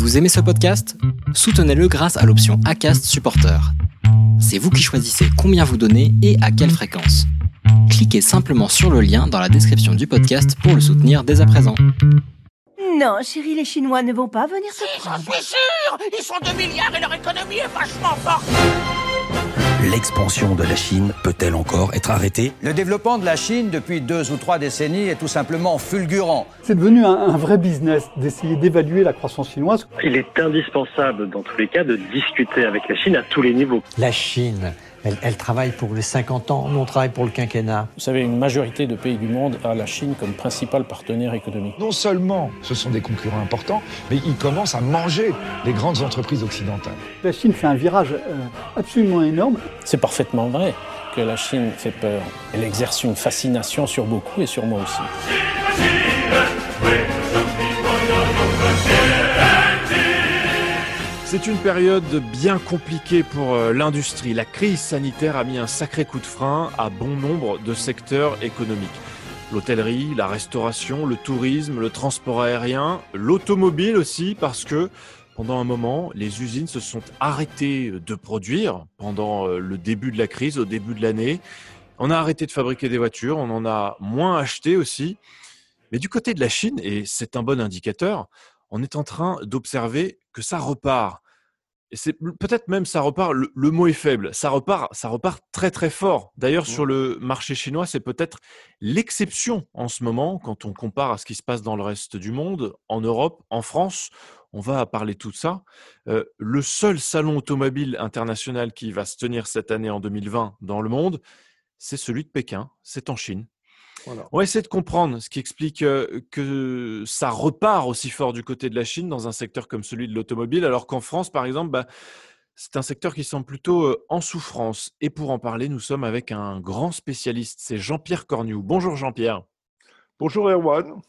Vous aimez ce podcast? Soutenez-le grâce à l'option ACAST Supporter. C'est vous qui choisissez combien vous donnez et à quelle fréquence. Cliquez simplement sur le lien dans la description du podcast pour le soutenir dès à présent. Non, chérie, les Chinois ne vont pas venir Si, j'en suis sûr Ils sont 2 milliards et leur économie est vachement forte L'expansion de la Chine peut-elle encore être arrêtée? Le développement de la Chine depuis deux ou trois décennies est tout simplement fulgurant. C'est devenu un, un vrai business d'essayer d'évaluer la croissance chinoise. Il est indispensable, dans tous les cas, de discuter avec la Chine à tous les niveaux. La Chine, elle, elle travaille pour les 50 ans, nous on travaille pour le quinquennat. Vous savez, une majorité de pays du monde a la Chine comme principal partenaire économique. Non seulement ce sont des concurrents importants, mais ils commencent à manger les grandes entreprises occidentales. La Chine fait un virage euh, absolument énorme. C'est parfaitement vrai que la Chine fait peur. Elle exerce une fascination sur beaucoup et sur moi aussi. C'est une période bien compliquée pour euh, l'industrie. La crise sanitaire a mis un sacré coup de frein à bon nombre de secteurs économiques. L'hôtellerie, la restauration, le tourisme, le transport aérien, l'automobile aussi, parce que pendant un moment, les usines se sont arrêtées de produire pendant euh, le début de la crise, au début de l'année. On a arrêté de fabriquer des voitures, on en a moins acheté aussi. Mais du côté de la Chine, et c'est un bon indicateur, on est en train d'observer que ça repart. Et c'est peut-être même ça repart, le, le, mot est faible, ça repart, ça repart très très fort. D'ailleurs, sur le marché chinois, c'est peut-être l'exception en ce moment quand on compare à ce qui se passe dans le reste du monde, en Europe, en France. On va parler de tout ça. Euh, le seul salon automobile international qui va se tenir cette année en 2020 dans le monde, c'est celui de Pékin, c'est en Chine. Voilà. On va essayer de comprendre ce qui explique euh, que ça repart aussi fort du côté de la Chine dans un secteur comme celui de l'automobile, alors qu'en France, par exemple, bah, c'est un secteur qui semble plutôt euh, en souffrance. Et pour en parler, nous sommes avec un grand spécialiste, c'est Jean-Pierre Cornu. Bonjour Jean-Pierre. Bonjour Erwan.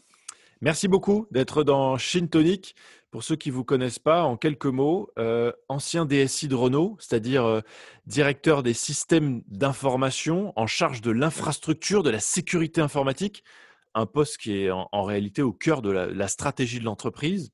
Merci beaucoup d'être dans Chine Tonic. Pour ceux qui ne vous connaissent pas, en quelques mots, euh, ancien DSI de Renault, c'est-à-dire euh, directeur des systèmes d'information en charge de l'infrastructure, de la sécurité informatique, un poste qui est en, réalité au cœur de la, stratégie de l'entreprise.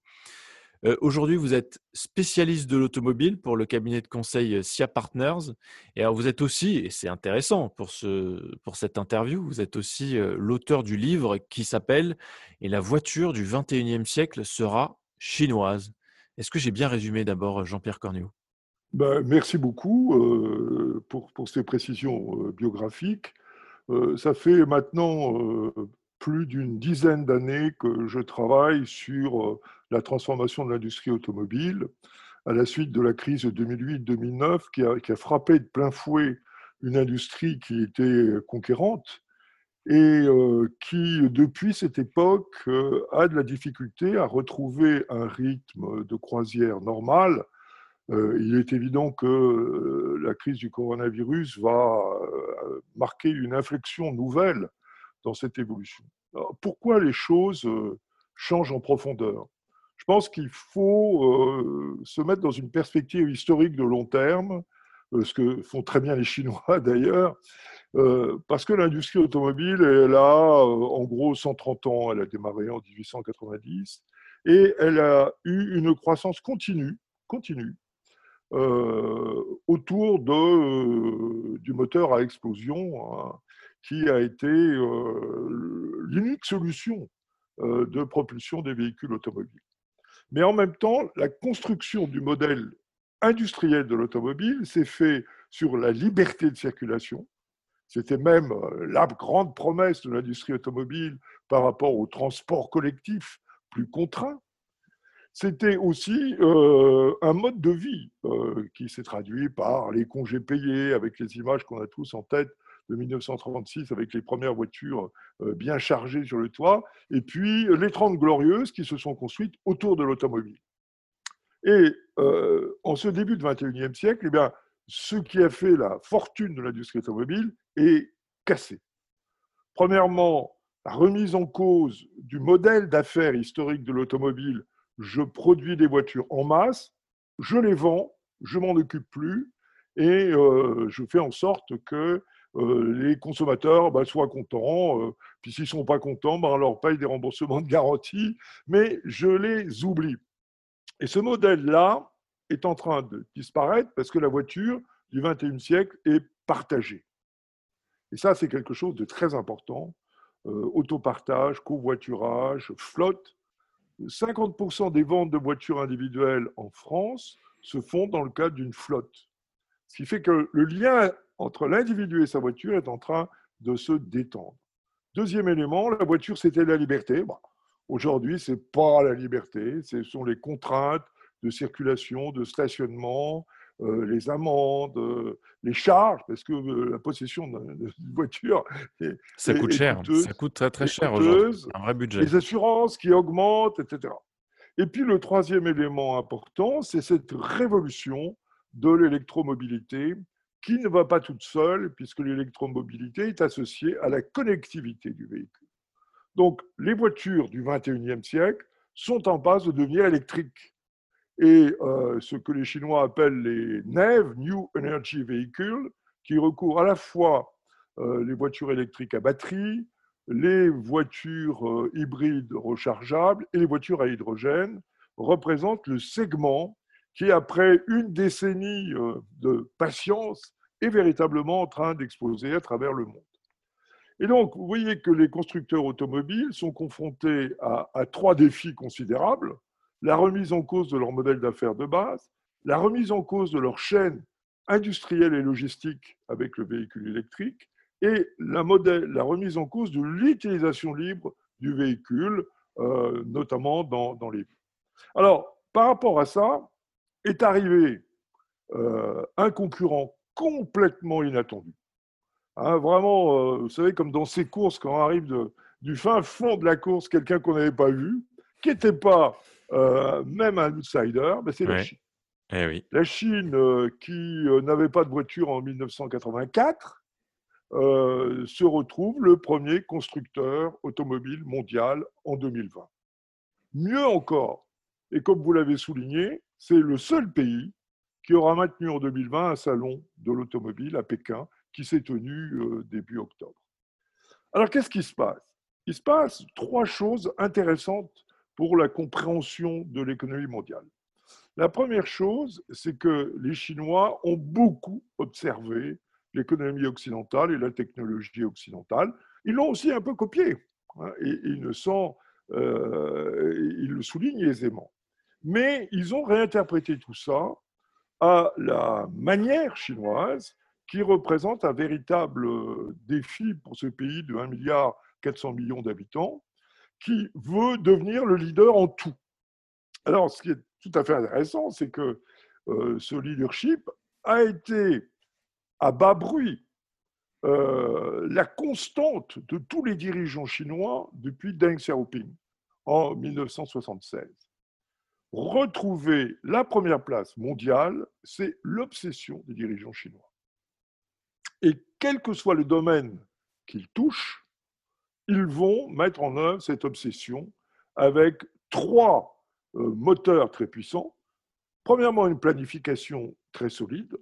Euh, Aujourd'hui, vous êtes spécialiste de l'automobile pour le cabinet de conseil SIA Partners. Et alors, vous êtes aussi, et c'est intéressant pour, ce, pour cette interview, vous êtes aussi l'auteur du livre qui s'appelle Et la voiture du 21e siècle sera chinoise. Est-ce que j'ai bien résumé d'abord Jean-Pierre Cornio ben, Merci beaucoup euh, pour, pour, ces précisions euh, biographiques. Euh, ça fait maintenant euh, plus d'une dizaine d'années que je travaille sur euh, la transformation de l'industrie automobile à la suite de la crise de 2008-2009 qui qui a frappé de plein fouet une industrie qui était conquérante et euh, qui, depuis cette époque, euh, a de la difficulté à retrouver un rythme de croisière normal. Euh, il est évident que la crise du coronavirus va marquer une inflexion nouvelle dans cette évolution. Pourquoi les choses changent en profondeur? Je pense qu'il faut se mettre dans une perspective historique de long terme, ce que font très bien les Chinois d'ailleurs, euh, parce que l'industrie automobile, elle a euh, en gros 130 ans, elle a démarré en 1890, et elle a eu une croissance continue, continue, euh, autour euh, du moteur à explosion, hein, qui a été euh, l'unique solution euh, de propulsion des véhicules automobiles. Mais en même temps, la construction du modèle industriel de l'automobile s'est fait sur la liberté de circulation. C'était même euh, la grande promesse de l'industrie automobile par rapport au transport collectif plus contraint. C'était aussi euh, un mode de vie euh, qui s'est traduit par les congés payés, avec les images qu'on a tous en tête de 1936, avec les premières voitures bien chargées sur le toit, et puis les 30 glorieuses qui se sont construites autour de l'automobile. Et euh, en ce début du 21e siècle, eh bien, ce qui a fait la fortune de l'industrie automobile est cassé. Premièrement, la remise en cause du modèle d'affaires historique de l'automobile je produis des voitures en masse, je les vends, je m'en occupe plus et euh, je fais en sorte que euh, les consommateurs bah, soient contents. Puis s'ils ne sont pas contents, bah, on leur paye des remboursements de garantie, mais je les oublie. Et ce modèle-là est en train de disparaître parce que la voiture du XXIe siècle est partagée. Et ça, c'est quelque chose de très important. Euh, autopartage, covoiturage, flotte. 50% des ventes de voitures individuelles en France se font dans le cadre d'une flotte. Ce qui fait que le lien entre l'individu et sa voiture est en train de se détendre. Deuxième élément, la voiture, c'était la liberté. Aujourd'hui, ce n'est pas la liberté, ce sont les contraintes de circulation, de stationnement, euh, les amendes, euh, les charges, parce que euh, la possession d'une voiture. ça coûte cher, ça coûte très très cher aujourd'hui. Un vrai budget. Les assurances qui augmentent, etc. Et puis le troisième élément important, c'est cette révolution de l'électromobilité qui ne va pas toute seule, puisque l'électromobilité est associée à la connectivité du véhicule. Donc les voitures du 21e siècle sont en passe de devenir électriques et euh, ce que les Chinois appellent les NEV, New Energy Vehicles, qui recourent à la fois euh, les voitures électriques à batterie, les voitures euh, hybrides rechargeables et les voitures à hydrogène, représentent le segment qui, après une décennie de patience, est véritablement en train d'exploser à travers le monde. Et donc, vous voyez que les constructeurs automobiles sont confrontés à trois défis considérables la remise en cause de leur modèle d'affaires de base, la remise en cause de leur chaîne industrielle et logistique avec le véhicule électrique et la, remise en cause de l'utilisation libre du véhicule, euh, notamment dans, les. Alors, par rapport à ça, est arrivé euh, un concurrent complètement inattendu. Hein, vraiment, euh, vous savez, comme dans ces courses, quand arrive du fin fond de la course quelqu'un qu'on n'avait pas vu, qui n'était pas euh, même un outsider, mais c'est la Chine. Eh la Chine, euh, qui n'avait pas de voiture en 1984, se retrouve le premier constructeur automobile mondial en 2020. Mieux encore, et comme vous l'avez souligné, c'est le seul pays qui aura maintenu en 2020 un salon de l'automobile à Pékin qui s'est tenu début octobre. Alors qu'est-ce qui se passe? Il se passe trois choses intéressantes pour la compréhension de l'économie mondiale. La première chose, c'est que les Chinois ont beaucoup observé l'économie occidentale et la technologie occidentale. Ils l'ont aussi un peu copié, hein, euh, ils le soulignent aisément. Mais ils ont réinterprété tout ça à la manière chinoise, qui représente un véritable défi pour ce pays de 1 milliard 400 millions d'habitants, qui veut devenir le leader en tout. Alors, ce qui est tout à fait intéressant, c'est que euh, ce leadership a été à bas bruit euh, la constante de tous les dirigeants chinois depuis Deng Xiaoping en 1976. Retrouver la première place mondiale, c'est l'obsession des dirigeants chinois. Et quel que soit le domaine qu'ils touchent, ils vont mettre en œuvre cette obsession avec trois euh, moteurs très puissants. Premièrement, une planification très solide.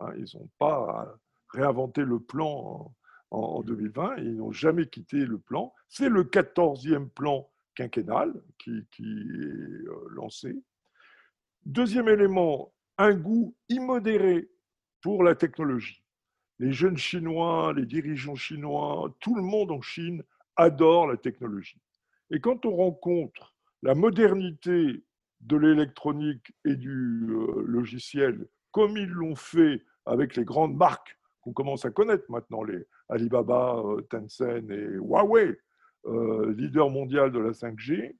Hein, ils n'ont pas réinventé le plan en, 2020, ils n'ont jamais quitté le plan. C'est le 14e plan quinquennal qui, est euh, lancé. Deuxième élément, un goût immodéré pour la technologie. Les jeunes Chinois, les dirigeants chinois, tout le monde en Chine adore la technologie. Et quand on rencontre la modernité de l'électronique et du euh, logiciel, comme ils l'ont fait avec les grandes marques qu'on commence à connaître maintenant, les Alibaba, euh, Tencent et Huawei, euh, leader mondial de la 5G,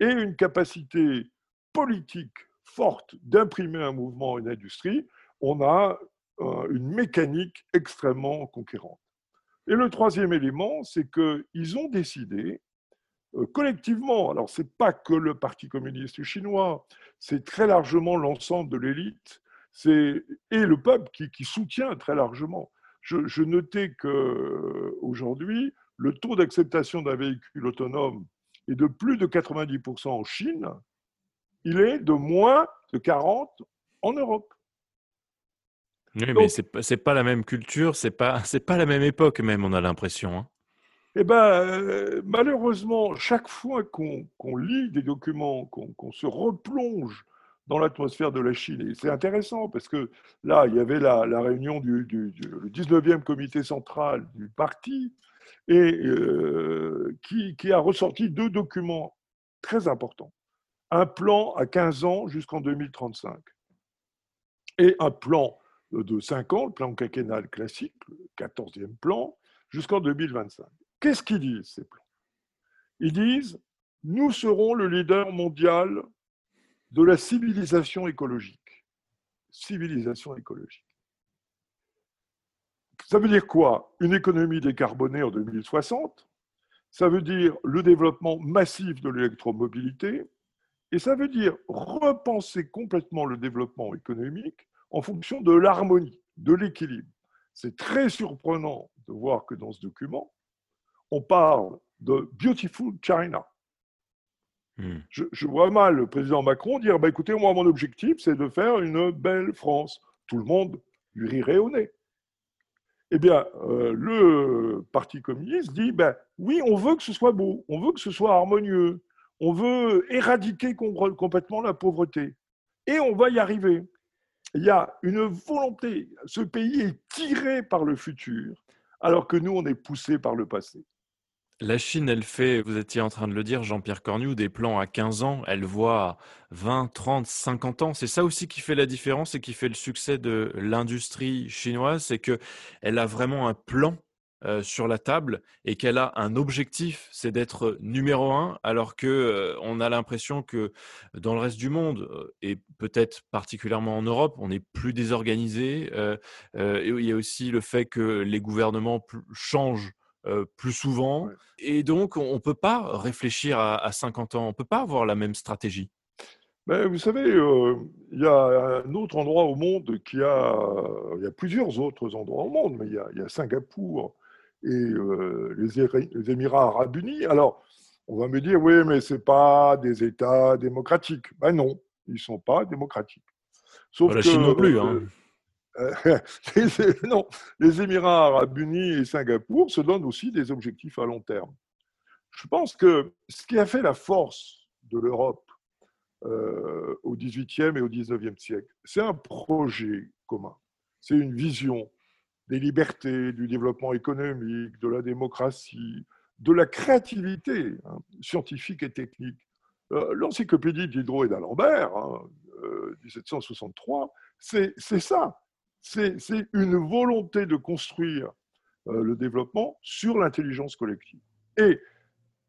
et une capacité politique forte d'imprimer un mouvement, une industrie, on a une mécanique extrêmement conquérante. Et le troisième élément, c'est qu'ils ont décidé euh, collectivement, alors ce n'est pas que le Parti communiste chinois, c'est très largement l'ensemble de l'élite et le peuple qui, soutient très largement. Je, notais qu'aujourd'hui, le taux d'acceptation d'un véhicule autonome est de plus de 90% en Chine, il est de moins de 40% en Europe. Oui, mais c'est pas, pas la même culture, c'est pas, c'est pas la même époque même, on a l'impression. Hein. Eh ben, euh, malheureusement, chaque fois qu'on lit des documents, qu'on se replonge dans l'atmosphère de la Chine. Et c'est intéressant parce que là, il y avait la, réunion du, du, le 19e comité central du parti et euh, qui, qui, a ressorti deux documents très importants. Un plan à 15 ans jusqu'en 2035 et un plan de 5 ans, le plan quinquennal classique, le 14e plan, jusqu'en 2025. Qu'est-ce qu'ils disent ces plans? Ils disent, nous serons le leader mondial de la civilisation écologique. Civilisation écologique. Ça veut dire quoi? Une économie décarbonée en 2060, ça veut dire le développement massif de l'électromobilité, et ça veut dire repenser complètement le développement économique en fonction de l'harmonie, de l'équilibre. C'est très surprenant de voir que dans ce document, on parle de Beautiful China. Hmm. Je, vois mal le président Macron dire bah, écoutez, moi, mon objectif, c'est de faire une belle France. Tout le monde lui rirait au nez. Eh bien, euh, le Parti communiste dit ben, oui, on veut que ce soit beau, on veut que ce soit harmonieux, on veut éradiquer complètement la pauvreté. Et on va y arriver. Il y a une volonté. Ce pays est tiré par le futur, alors que nous, on est poussé par le passé. La Chine, elle fait, vous étiez en train de le dire, Jean-Pierre Cornu, des plans à 15 ans, elle voit 20, 30, 50 ans. C'est ça aussi qui fait la différence et qui fait le succès de l'industrie chinoise, c'est qu'elle a vraiment un plan euh, sur la table et qu'elle a un objectif, c'est d'être numéro un, alors que euh, on a l'impression que dans le reste du monde et peut-être particulièrement en Europe, on est plus désorganisé. il y a aussi le fait que les gouvernements changent plus souvent. Et donc, on ne peut pas réfléchir à, 50 ans, on ne peut pas avoir la même stratégie. Mais vous savez, il y a un autre endroit au monde qui a, il y a plusieurs autres endroits au monde, mais il y a, Singapour et les, Émirats arabes unis. Alors, on va me dire, oui, mais ce pas des États démocratiques. Ben non, ils ne sont pas démocratiques. Sauf la Chine non plus. Hein. les, non, les Émirats arabes unis et Singapour se donnent aussi des objectifs à long terme. Je pense que ce qui a fait la force de l'Europe euh, au XVIIIe et au XIXe siècle, c'est un projet commun, c'est une vision des libertés, du développement économique, de la démocratie, de la créativité hein, scientifique et technique. Euh, l'encyclopédie d'Hydro et d'Alembert, 1763, hein, euh, c'est ça c'est une volonté de construire euh, le développement sur l'intelligence collective. Et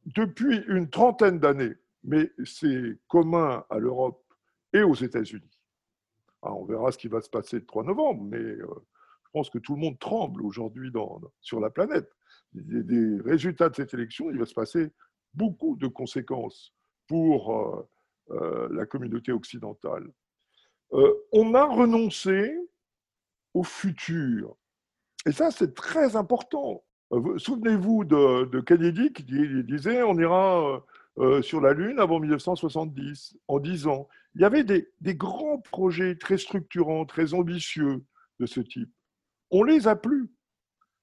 depuis une trentaine d'années, mais c'est commun à l'Europe et aux États-Unis. On verra ce qui va se passer le 3 novembre, mais je pense que tout le monde tremble aujourd'hui sur la planète. Des résultats de cette élection, il va se passer beaucoup de conséquences pour euh, la communauté occidentale. on a renoncé au futur. Et ça, c'est très important. Euh, souvenez-vous de, Kennedy qui disait on ira euh, euh, sur la Lune avant 1970, en 10 ans. Il y avait des, grands projets très structurants, très ambitieux de ce type. On les a plus.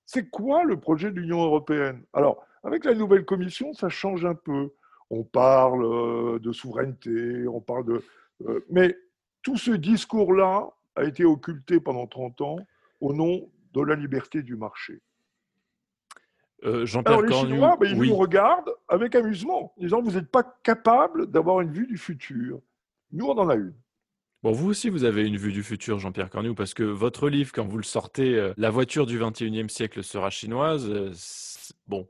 C'est quoi le projet de l'Union européenne? Alors, avec la nouvelle commission, ça change un peu. On parle de souveraineté, on parle de... Mais tout ce discours-là, a été occulté pendant 30 ans au nom de la liberté du marché. Euh, Alors les Chinois, ben, ils nous regardent avec amusement, en disant vous n'êtes pas capable d'avoir une vue du futur. Nous, on en a une. Bon, vous aussi, vous avez une vue du futur, Jean-Pierre Cornu, parce que votre livre, quand vous le sortez, euh, La voiture du 21e siècle sera chinoise, euh, bon,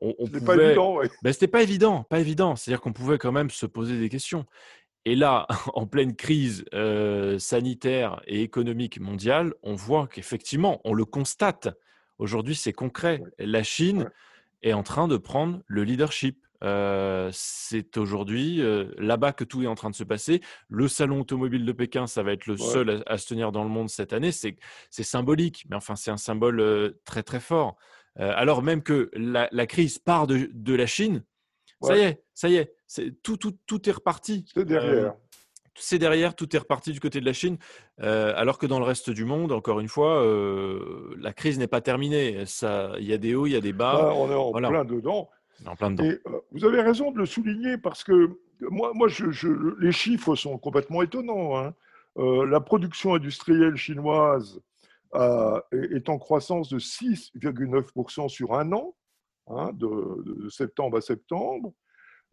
on, on pouvait... pas évident, ouais. ben, C'était pas évident, pas évident. C'est-à-dire qu'on pouvait quand même se poser des questions. Et là, en pleine crise euh, sanitaire et économique mondiale, on voit qu'effectivement, on le constate. Aujourd'hui, c'est concret. La Chine est en train de prendre le leadership. Euh, c'est aujourd'hui euh, là-bas que tout est en train de se passer. Le salon automobile de Pékin, ça va être le seul à, se tenir dans le monde cette année. C'est symbolique, mais enfin, c'est un symbole très très fort. alors même que la, crise part de la Chine, ça y est, ça y est, tout, tout, tout est reparti. C'est derrière. C'est derrière, tout est reparti du côté de la Chine, alors que dans le reste du monde, encore une fois, la crise n'est pas terminée. Il y a des hauts, il y a des bas. on est en plein dedans. Et, vous avez raison de le souligner parce que moi, moi les chiffres sont complètement étonnants. Hein. Euh, la production industrielle chinoise est en croissance de 6,9% sur un an, hein, de, septembre à septembre.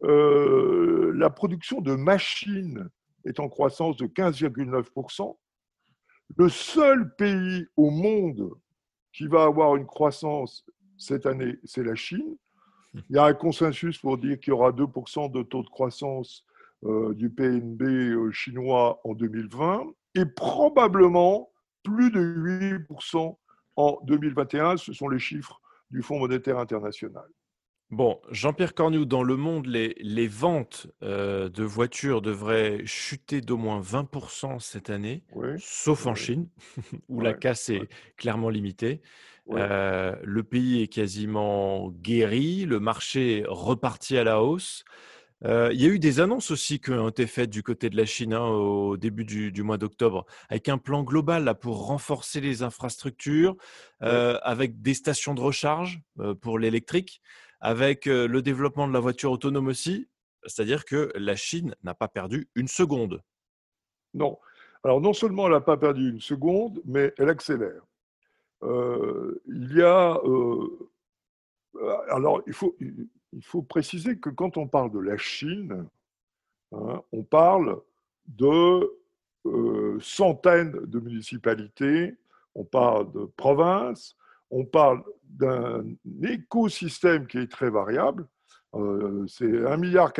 Euh, la production de machines est en croissance de 15,9%. Le seul pays au monde qui va avoir une croissance cette année, c'est la Chine. Il y a un consensus pour dire qu'il y aura 2% de taux de croissance euh, du PNB euh, chinois en 2020 et probablement plus de 8% en 2021. Ce sont les chiffres du Fonds monétaire international. Bon, Jean-Pierre Cornu, dans le monde, les, les ventes euh, de voitures devraient chuter d'au moins 20% cette année, sauf en Chine, où la casse est clairement limitée. Euh, le pays est quasiment guéri, le marché reparti à la hausse. Euh, il y a eu des annonces aussi qui ont été faites du côté de la Chine hein, au début du, mois d'octobre, avec un plan global là, pour renforcer les infrastructures, avec des stations de recharge pour l'électrique avec le développement de la voiture autonome aussi, c'est-à-dire que la Chine n'a pas perdu une seconde. Non. Alors non seulement elle n'a pas perdu une seconde, mais elle accélère. Il y a... alors il faut, il faut préciser que quand on parle de la Chine, hein, on parle de centaines de municipalités, on parle de provinces, on parle d'un écosystème qui est très variable. Euh, c'est 1,4 milliard.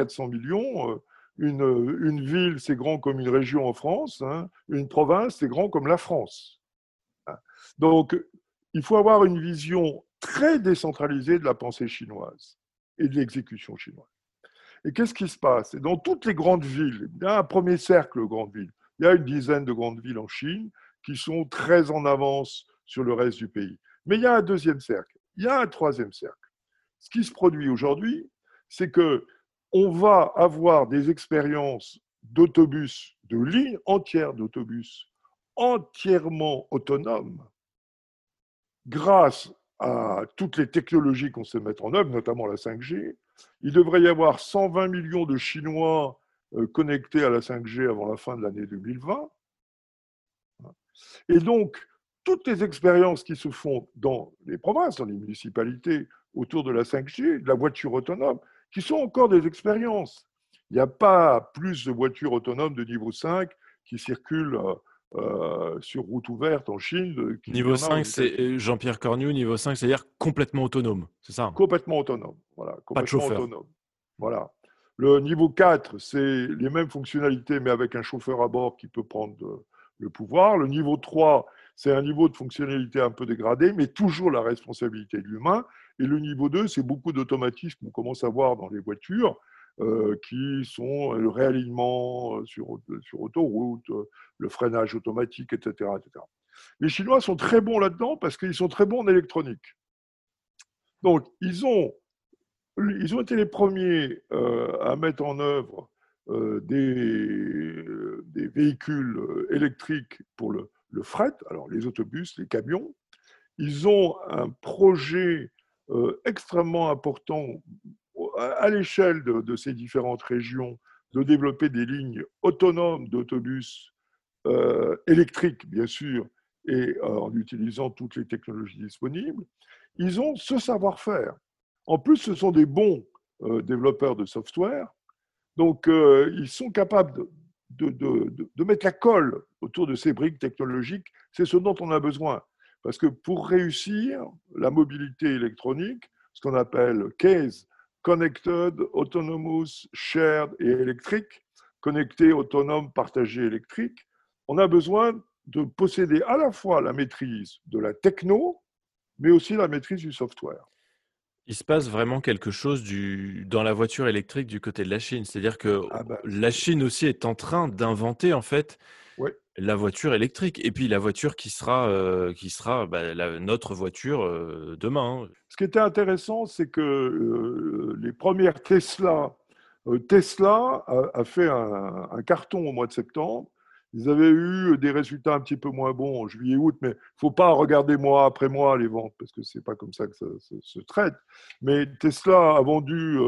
Euh, une, ville, c'est grand comme une région en France. Hein. Une province, c'est grand comme la France. Donc, il faut avoir une vision très décentralisée de la pensée chinoise et de l'exécution chinoise. Et qu'est-ce qui se passe? Dans toutes les grandes villes, il y a un premier cercle de grandes villes. Il y a une dizaine de grandes villes en Chine qui sont très en avance sur le reste du pays. Mais il y a un deuxième cercle, il y a un troisième cercle. Ce qui se produit aujourd'hui, c'est que on va avoir des expériences d'autobus, de lignes entières d'autobus entièrement autonomes grâce à toutes les technologies qu'on sait mettre en œuvre, notamment la 5G. Il devrait y avoir 120 millions de Chinois euh, connectés à la 5G avant la fin de l'année 2020. Et donc, toutes les expériences qui se font dans les provinces, dans les municipalités, autour de la 5G, de la voiture autonome, qui sont encore des expériences. Il n'y a pas plus de voitures autonomes de niveau 5 qui circulent euh, euh, sur route ouverte en Chine. Niveau 5, c'est euh, Jean-Pierre Cornu, niveau 5, c'est-à-dire complètement autonome, c'est ça? Complètement autonome, voilà. Complètement pas de chauffeur. Autonome. Voilà. Le niveau 4, c'est les mêmes fonctionnalités, mais avec un chauffeur à bord qui peut prendre le pouvoir. Le niveau 3, c'est un niveau de fonctionnalité un peu dégradé, mais toujours la responsabilité de l'humain. Et le niveau 2, c'est beaucoup d'automatisme qu'on commence à voir dans les voitures, euh, qui sont le réalignement euh, sur, sur autoroute, euh, le freinage automatique, etc., etc. Les Chinois sont très bons là-dedans parce qu'ils sont très bons en électronique. Donc, ils ont, ils ont été les premiers à mettre en œuvre des, des, véhicules électriques pour le, le fret, alors les autobus, les camions. Ils ont un projet euh, extrêmement important à, l'échelle de, ces différentes régions de développer des lignes autonomes d'autobus euh, électriques, bien sûr, et euh, en utilisant toutes les technologies disponibles. Ils ont ce savoir-faire. En plus, ce sont des bons développeurs de software. Donc, ils sont capables de, de, mettre la colle autour de ces briques technologiques, c'est ce dont on a besoin. Parce que pour réussir la mobilité électronique, ce qu'on appelle CASE, Connected, Autonomous, Shared et électrique, connecté, autonome, partagé, électrique, on a besoin de posséder à la fois la maîtrise de la techno, mais aussi la maîtrise du software. Il se passe vraiment quelque chose du, dans la voiture électrique du côté de la Chine. C'est-à-dire que ah bah, la Chine aussi est en train d'inventer en fait la voiture électrique et puis la voiture qui sera, euh, qui sera bah, notre voiture euh, demain. Hein. Ce qui était intéressant, c'est que euh, les premières Tesla, Tesla a, fait un, carton au mois de septembre ils avaient eu des résultats un petit peu moins bons en juillet-août, mais il ne faut pas regarder mois après mois les ventes, parce que ce n'est pas comme ça que ça, se traite. Mais Tesla a vendu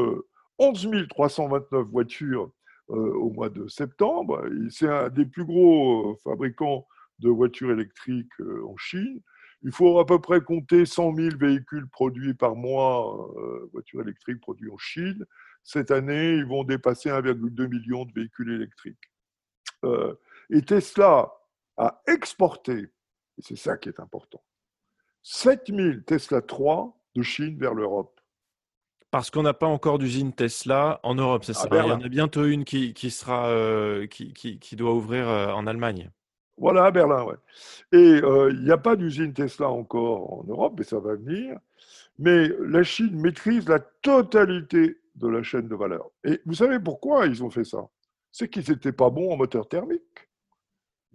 11 euh, 329 voitures au mois de septembre. C'est un des plus gros fabricants de voitures électriques en Chine. Il faut à peu près compter 100 000 véhicules produits par mois, voitures électriques produits en Chine. Cette année, ils vont dépasser 1,2 million de véhicules électriques. et Tesla a exporté, et c'est ça qui est important, 7000 Tesla 3 de Chine vers l'Europe. Parce qu'on n'a pas encore d'usine Tesla en Europe, c'est ça Il y en a bientôt une qui, sera, euh, qui, qui, doit ouvrir euh, en Allemagne. Voilà, à Berlin, ouais. Et euh, il n'y a pas d'usine Tesla encore en Europe, mais ça va venir. Mais la Chine maîtrise la totalité de la chaîne de valeur. Et vous savez pourquoi ils ont fait ça? C'est qu'ils n'étaient pas bons en moteur thermique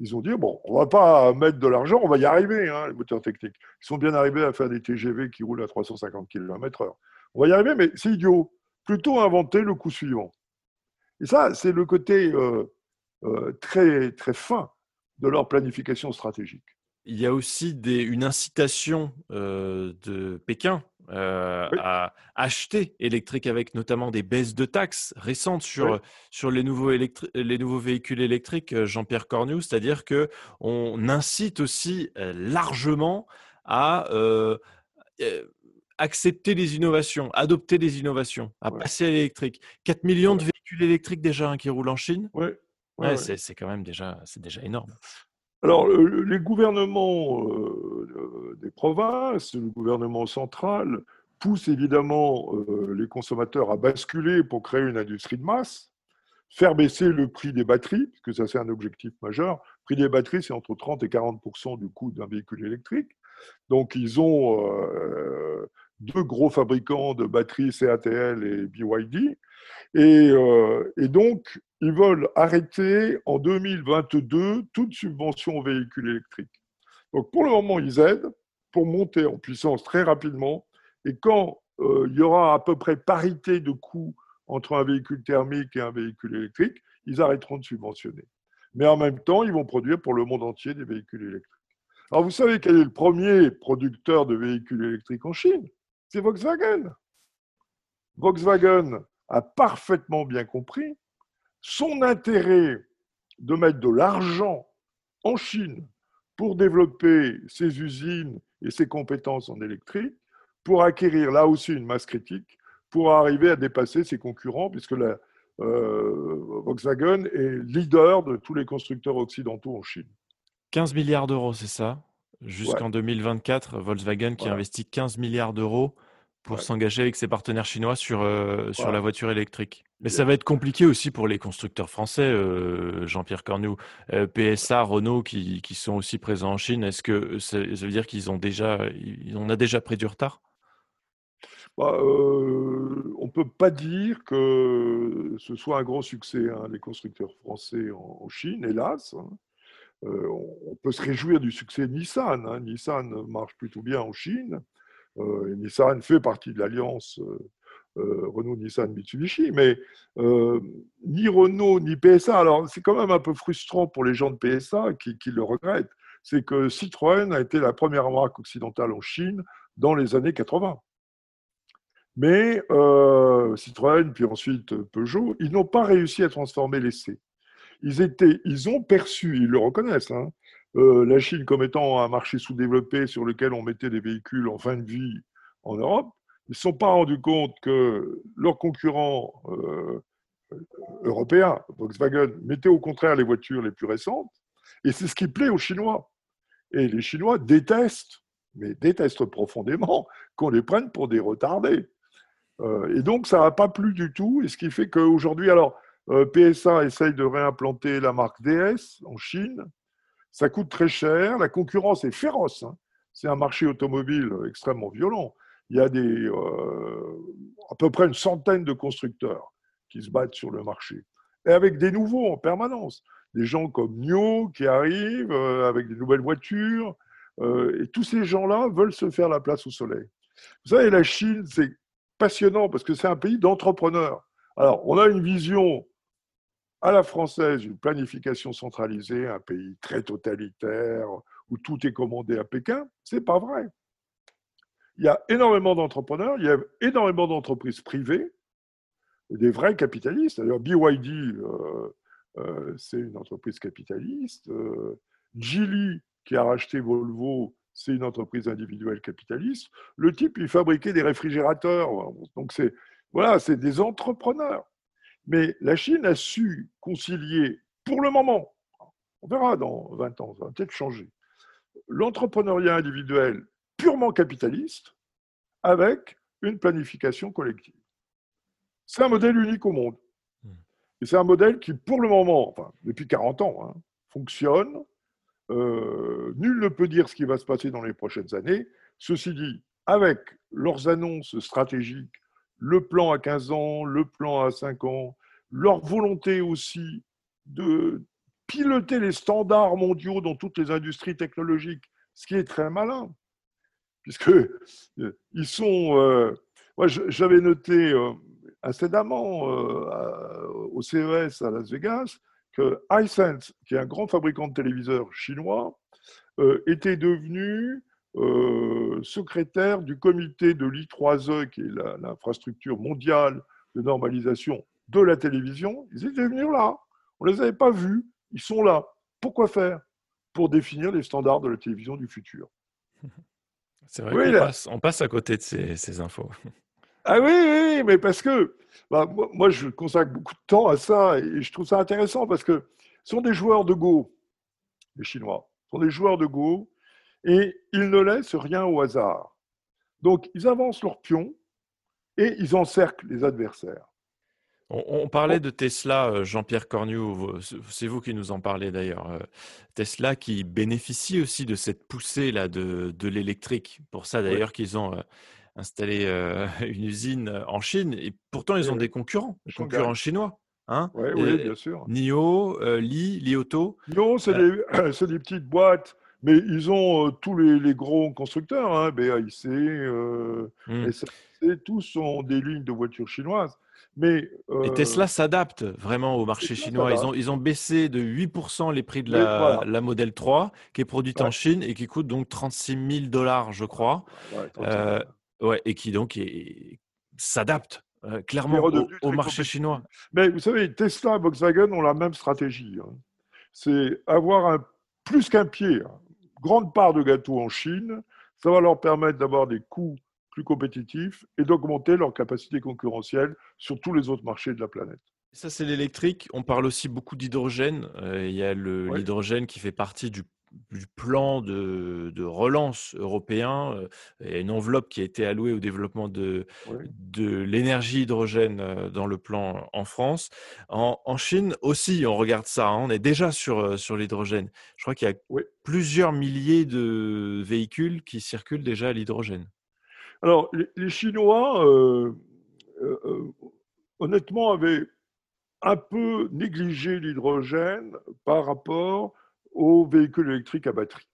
ils ont dit bon, on va pas mettre de l'argent, on va y arriver, hein, les moteurs techniques. Ils sont bien arrivés à faire des TGV qui roulent à 350 km/h. On va y arriver, mais c'est idiot. Plutôt inventer le coup suivant. Et ça, c'est le côté euh, euh, très, très fin de leur planification stratégique. Il y a aussi une incitation euh, de Pékin euh, à acheter électrique avec notamment des baisses de taxes récentes sur, sur les, nouveaux les nouveaux véhicules électriques, Jean-Pierre Cornu, c'est-à-dire qu'on incite aussi largement à accepter les innovations, adopter les innovations, à passer à l'électrique. 4 millions de véhicules électriques déjà hein, qui roulent en Chine. Ouais. c'est quand même déjà, déjà énorme. Alors, les gouvernements euh, des provinces, le gouvernement central, poussent évidemment euh, les consommateurs à basculer pour créer une industrie de masse, faire baisser le prix des batteries, parce que ça c'est un objectif majeur. Le prix des batteries, c'est entre 30 et 40% du coût d'un véhicule électrique. Donc, ils ont euh, deux gros fabricants de batteries, CATL et BYD. Et, et donc, ils veulent arrêter en 2022 toute subvention aux véhicules électriques. Donc pour le moment, ils aident pour monter en puissance très rapidement. Et quand euh, il y aura à peu près parité de coût entre un véhicule thermique et un véhicule électrique, ils arrêteront de subventionner. Mais en même temps, ils vont produire pour le monde entier des véhicules électriques. Alors vous savez quel est le premier producteur de véhicules électriques en Chine? C'est Volkswagen. Volkswagen a parfaitement bien compris son intérêt de mettre de l'argent en Chine pour développer ses usines et ses compétences en électrique, pour acquérir là aussi une masse critique, pour arriver à dépasser ses concurrents, puisque euh, Volkswagen est leader de tous les constructeurs occidentaux en Chine. 15 milliards d'euros, c'est ça? Jusqu'en 2024, Volkswagen qui investit 15 milliards d'euros pour s'engager avec ses partenaires chinois sur, euh, sur la voiture électrique. Mais ça va être compliqué aussi pour les constructeurs français, euh, Jean-Pierre Cornu. Euh, PSA, Renault qui, qui, sont aussi présents en Chine, est-ce que ça, veut dire qu'ils ont déjà, on a déjà pris du retard? Bah, On ne peut pas dire que ce soit un grand succès, hein, les constructeurs français en, Chine, hélas. Hein. On peut se réjouir du succès de Nissan. Hein. Nissan marche plutôt bien en Chine. Euh, Nissan fait partie de l'alliance euh, euh, Renault, Nissan, Mitsubishi, mais ni Renault ni PSA. Alors c'est quand même un peu frustrant pour les gens de PSA qui, le regrettent. C'est que Citroën a été la première marque occidentale en Chine dans les années 80. Mais Citroën, puis ensuite Peugeot, ils n'ont pas réussi à transformer l'essai. Ils, ont perçu, ils le reconnaissent, hein, euh, la Chine comme étant un marché sous-développé sur lequel on mettait des véhicules en fin de vie en Europe, ils ne se sont pas rendus compte que leurs concurrents euh, européens, Volkswagen, mettaient au contraire les voitures les plus récentes. Et c'est ce qui plaît aux Chinois. Et les Chinois détestent, mais détestent profondément, qu'on les prenne pour des retardés. Euh, et donc, ça n'a pas plu du tout. Et ce qui fait qu'aujourd'hui, alors, PSA essaye de réimplanter la marque DS en Chine. Ça coûte très cher, la concurrence est féroce. Hein. C'est un marché automobile extrêmement violent. Il y a des, euh, à peu près une centaine de constructeurs qui se battent sur le marché. Et avec des nouveaux en permanence. Des gens comme NIO qui arrivent euh, avec des nouvelles voitures. Euh, et tous ces gens-là veulent se faire la place au soleil. Vous savez, la Chine, c'est passionnant parce que c'est un pays d'entrepreneurs. Alors, on a une vision à la française une planification centralisée, un pays très totalitaire où tout est commandé à Pékin, c'est pas vrai. Il y a énormément d'entrepreneurs, il y a énormément d'entreprises privées, des vrais capitalistes. D'ailleurs, BYD, c'est une entreprise capitaliste. Geely, qui a racheté Volvo, c'est une entreprise individuelle capitaliste. Le type, il fabriquait des réfrigérateurs. Donc, c'est voilà, c'est des entrepreneurs. Mais la Chine a su concilier, pour le moment, on verra dans 20 ans, ça va peut-être changer, l'entrepreneuriat individuel purement capitaliste avec une planification collective. C'est un modèle unique au monde. Et c'est un modèle qui, pour le moment, enfin, depuis 40 ans, hein, fonctionne. Euh, nul ne peut dire ce qui va se passer dans les prochaines années. Ceci dit, avec leurs annonces stratégiques, le plan à 15 ans, le plan à 5 ans, leur volonté aussi de piloter les standards mondiaux dans toutes les industries technologiques, ce qui est très malin, puisque euh, ils sont. Euh, moi, j'avais noté euh, incédemment au CES à Las Vegas que Hisense, qui est un grand fabricant de téléviseurs chinois, était devenu secrétaire du comité de l'I3E, qui est l'infrastructure mondiale de normalisation de la télévision. Ils étaient venus là. On ne les avait pas vus. Ils sont là. Pourquoi faire? Pour définir les standards de la télévision du futur. C'est vrai qu'on passe, on passe à côté de ces, infos. Ah oui, oui, mais parce que bah, moi, je consacre beaucoup de temps à ça et je trouve ça intéressant parce que ce sont des joueurs de Go, les Chinois, ce sont des joueurs de Go et ils ne laissent rien au hasard. Donc, ils avancent leurs pions et ils encerclent les adversaires. On, parlait de Tesla, euh, Jean-Pierre Cornu, c'est vous qui nous en parlez d'ailleurs. Euh, Tesla qui bénéficie aussi de cette poussée-là de, l'électrique. Pour ça d'ailleurs qu'ils ont euh, installé une usine en Chine. Et pourtant, ils ont des concurrents, des concurrents chinois. Hein oui, bien sûr. NIO, Li, Li Auto. NIO, c'est des, petites boîtes, mais ils ont tous les, gros constructeurs, hein, BAIC. SAC, tous sont des lignes de voitures chinoises. Mais, Et Tesla s'adapte vraiment au marché chinois. Ils ont, ils ont baissé de 8% les prix de la, la Model 3, qui est produite en Chine et qui coûte donc 36 000 dollars, je crois. Ouais, euh, et qui donc s'adapte euh, clairement au, marché chinois. Mais vous savez, Tesla et Volkswagen ont la même stratégie. Hein. C'est avoir un, plus qu'un pied, grande part de gâteau en Chine. Ça va leur permettre d'avoir des coûts plus compétitifs et d'augmenter leur capacité concurrentielle sur tous les autres marchés de la planète. Ça, c'est l'électrique. On parle aussi beaucoup d'hydrogène. Euh, il y a l'hydrogène qui fait partie du, plan de, relance européen. Euh, il y a une enveloppe qui a été allouée au développement de, de l'énergie hydrogène euh, dans le plan en France. En, Chine aussi, on regarde ça. Hein. on est déjà sur, sur l'hydrogène. Je crois qu'il y a plusieurs milliers de véhicules qui circulent déjà à l'hydrogène. Alors, les, Chinois, euh, euh, euh, honnêtement, avaient un peu négligé l'hydrogène par rapport aux véhicules électriques à batterie.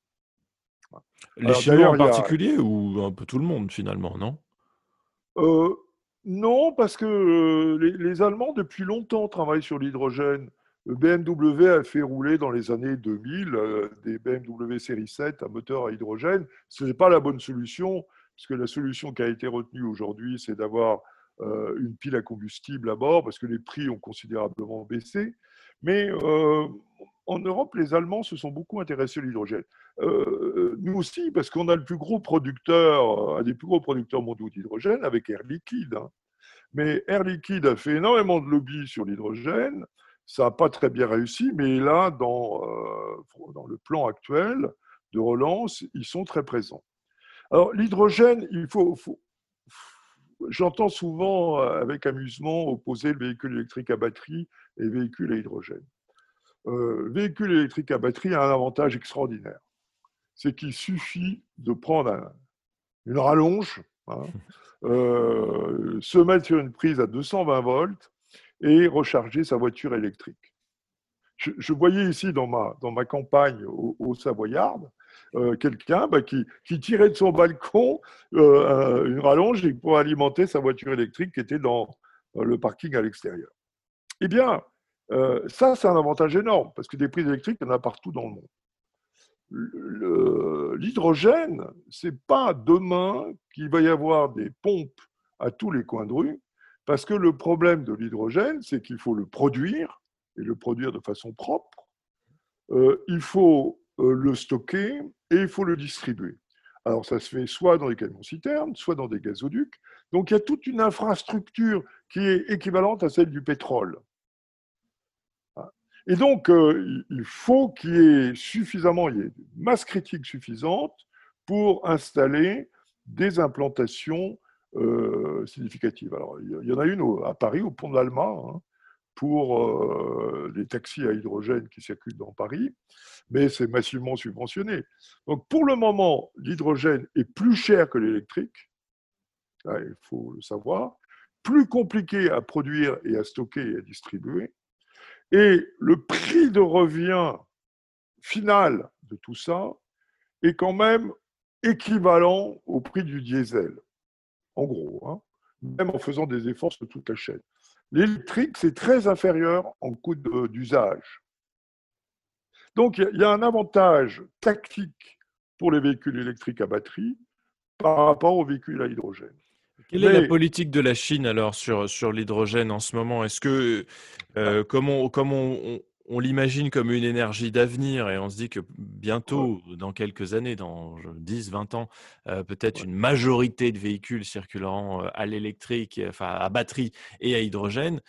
Les Chinois en particulier ou un peu tout le monde finalement, non? Non, parce que les, Allemands, depuis longtemps, travaillent sur l'hydrogène. BMW a fait rouler dans les années 2000 des BMW série 7 à moteur à hydrogène. Ce n'est pas la bonne solution puisque la solution qui a été retenue aujourd'hui, c'est d'avoir euh, une pile à combustible à bord, parce que les prix ont considérablement baissé. Mais euh, en Europe, les Allemands se sont beaucoup intéressés à l'hydrogène. Euh, nous aussi, parce qu'on a le plus gros producteur, un des plus gros producteurs mondiaux d'hydrogène, avec Air Liquide. Hein. Mais Air Liquide a fait énormément de lobby sur l'hydrogène. Ça n'a pas très bien réussi, mais là, dans le plan actuel de relance, ils sont très présents. Alors, l'hydrogène, il faut, j'entends souvent euh, avec amusement opposer le véhicule électrique à batterie et le véhicule à hydrogène. Euh, le véhicule électrique à batterie a un avantage extraordinaire. C'est qu'il suffit de prendre une rallonge, hein, euh, se mettre sur une prise à 220 volts et recharger sa voiture électrique. Je, voyais ici dans ma, dans ma campagne au, au Savoyard, euh, quelqu'un bah, qui, tirait de son balcon euh, une rallonge pour alimenter sa voiture électrique qui était dans le parking à l'extérieur. Eh bien, euh, ça, c'est un avantage énorme, parce que des prises électriques, il y en a partout dans le monde. L'hydrogène, c'est pas demain qu'il va y avoir des pompes à tous les coins de rue, Parce que le problème de l'hydrogène, c'est qu'il faut le produire, et le produire de façon propre. Euh, il faut euh, le stocker et il faut le distribuer. Alors ça se fait soit dans les camions-citernes, soit dans des gazoducs. Donc il y a toute une infrastructure qui est équivalente à celle du pétrole. Et donc, euh, il faut qu'il y ait suffisamment, il y ait une masse critique suffisante pour installer des implantations euh, significatives. Alors, il y en a une à Paris, au pont de l'Alma, hein, pour euh, les taxis à hydrogène qui circulent dans Paris, mais c'est massivement subventionné. Donc, pour le moment, l'hydrogène est plus cher que l'électrique, il faut le savoir, plus compliqué à produire et à stocker et à distribuer. Et le prix de revient final de tout ça est quand même équivalent au prix du diesel, en gros, hein, même en faisant des efforts sur toute la chaîne. L'électrique, c'est très inférieur en coût d'usage. Donc, il y a un avantage tactique pour les véhicules électriques à batterie par rapport aux véhicules à hydrogène. Quelle est la politique de la Chine alors sur, sur l'hydrogène en ce moment? Est-ce que, euh, comme on, comme on, on, l'imagine comme une énergie d'avenir et on se dit que bientôt, dans quelques années, dans 10, 20 ans, euh, peut-être une majorité de véhicules circuleront euh, à l'électrique, enfin à batterie et à hydrogène.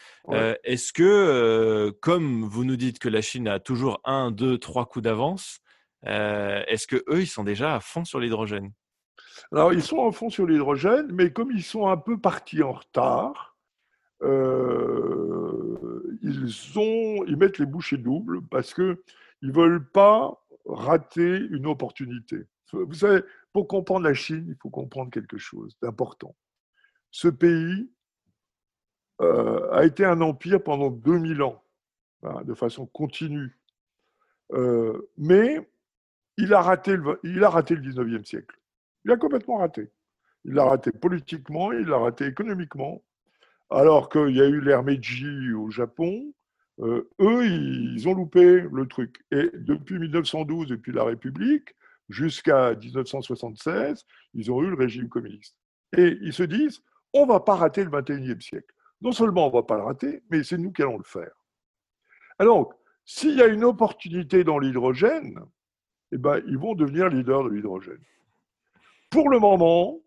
Est-ce que, comme vous nous dites que la Chine a toujours un, deux, trois coups d'avance, est-ce que eux, ils sont déjà à fond sur l'hydrogène? Alors, ils sont en fond sur l'hydrogène, mais comme ils sont un peu partis en retard, euh, ils, ont, ils mettent les bouchées doubles parce qu'ils ne veulent pas rater une opportunité. Vous savez, pour comprendre la Chine, il faut comprendre quelque chose d'important. Ce pays euh, a été un empire pendant 2000 ans, hein, de façon continue. Euh, mais il a, raté le, il a raté le 19e siècle. Il a complètement raté. Il l'a raté politiquement, il l'a raté économiquement. Alors qu'il y a eu l'ère Meiji au Japon, euh, eux, ils ont loupé le truc. Et depuis 1912, depuis la République, jusqu'à 1976, ils ont eu le régime communiste. Et ils se disent, on ne va pas rater le 21e siècle. Non seulement on ne va pas le rater, mais c'est nous qui allons le faire. Alors, s'il y a une opportunité dans l'hydrogène, eh ben, ils vont devenir leaders de l'hydrogène. Pour le moment,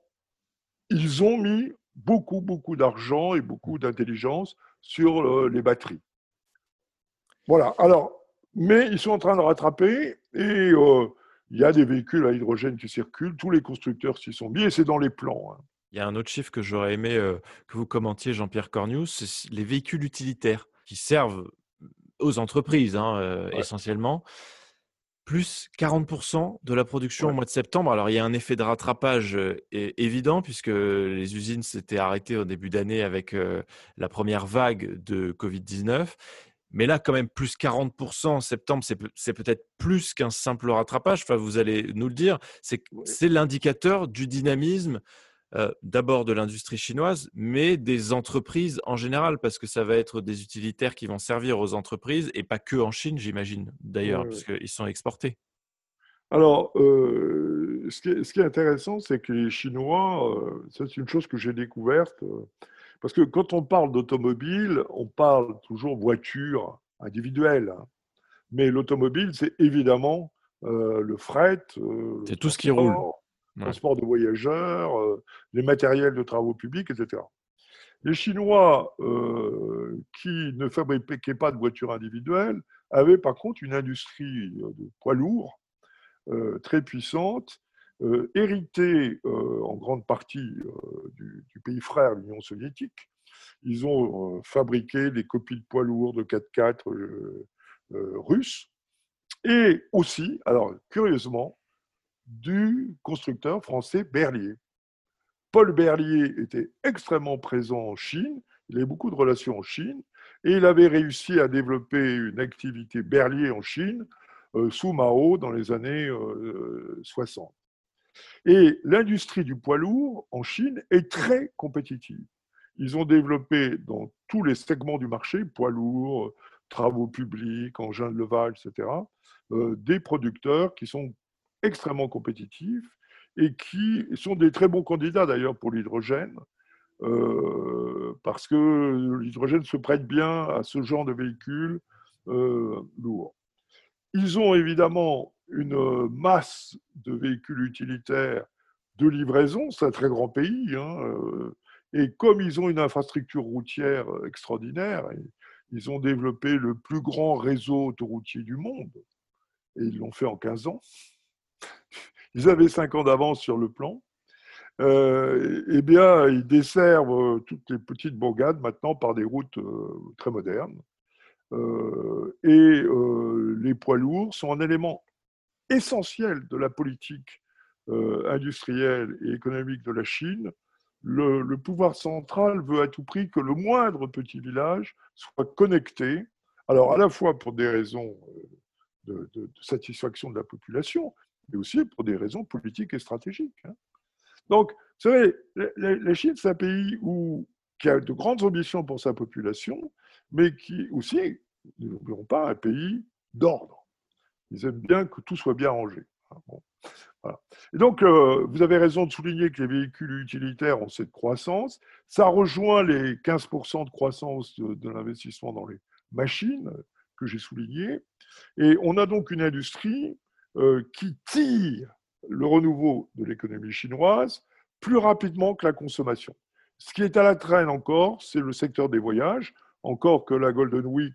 ils ont mis beaucoup, beaucoup d'argent et beaucoup d'intelligence sur euh, les batteries. Voilà. Alors, mais ils sont en train de rattraper et euh, il y a des véhicules à hydrogène qui circulent. Tous les constructeurs s'y sont mis et c'est dans les plans. Hein. Il y a un autre chiffre que j'aurais aimé euh, que vous commentiez, Jean-Pierre Cornius, c'est les véhicules utilitaires qui servent aux entreprises hein, essentiellement plus 40% de la production au mois de septembre. Alors, il y a un effet de rattrapage évident puisque les usines s'étaient arrêtées au début d'année avec la première vague de Covid-19. Mais là, quand même, plus 40% en septembre, c'est peut-être plus qu'un simple rattrapage. Enfin, vous allez nous le dire. C'est l'indicateur du dynamisme euh, d'abord de l'industrie chinoise, mais des entreprises en général, parce que ça va être des utilitaires qui vont servir aux entreprises et pas que en Chine, j'imagine, d'ailleurs, parce qu'ils sont exportés. Alors, euh, ce, qui est, intéressant, c'est que les Chinois, euh, c'est une chose que j'ai découverte, parce que quand on parle d'automobile, on parle toujours voiture individuelle, hein. mais l'automobile, c'est évidemment le fret. c'est tout ce qui roule transport de voyageurs, euh, les matériels de travaux publics, etc. Les Chinois, euh, qui ne fabriquaient pas de voitures individuelles, avaient par contre une industrie euh, de poids lourds très puissante, héritée en grande partie du, pays frère, l'Union soviétique. Ils ont fabriqué des copies de poids lourds de 4x4 russes. Et aussi, alors curieusement, du constructeur français Berlier. Paul Berlier était extrêmement présent en Chine, il avait beaucoup de relations en Chine, et il avait réussi à développer une activité Berlier en Chine euh, sous Mao dans les années 60. Euh, et l'industrie du poids lourd en Chine est très compétitive. Ils ont développé dans tous les segments du marché, poids lourds, travaux publics, engins de levage, etc., euh, des producteurs qui sont extrêmement compétitifs et qui sont des très bons candidats d'ailleurs pour l'hydrogène. parce que l'hydrogène se prête bien à ce genre de véhicules lourds. Ils ont évidemment une masse de véhicules utilitaires de livraison, c'est un très grand pays, hein, et comme ils ont une infrastructure routière extraordinaire, ils ont développé le plus grand réseau autoroutier du monde, et ils l'ont fait en 15 ans. Ils avaient 5 ans d'avance sur le plan. Euh, eh bien, ils desservent euh, toutes les petites bourgades maintenant par des routes euh, très modernes. et les poids lourds sont un élément essentiel de la politique industrielle et économique de la Chine le, pouvoir central veut à tout prix que le moindre petit village soit connecté, alors à la fois pour des raisons de, satisfaction de la population, mais aussi pour des raisons politiques et stratégiques. Hein. Donc, vous savez, la, Chine, c'est un pays qui a de grandes ambitions pour sa population, mais qui aussi, n'oublions pas, un pays d'ordre. Ils aiment bien que tout soit bien rangé. Hein. Et donc, euh, vous avez raison de souligner que les véhicules utilitaires ont cette croissance. Ça rejoint les 15% de croissance de, l'investissement dans les machines que j'ai souligné. Et on a donc une industrie qui tire le renouveau de l'économie chinoise plus rapidement que la consommation. Ce qui est à la traîne encore, c'est le secteur des voyages, encore que la Golden Week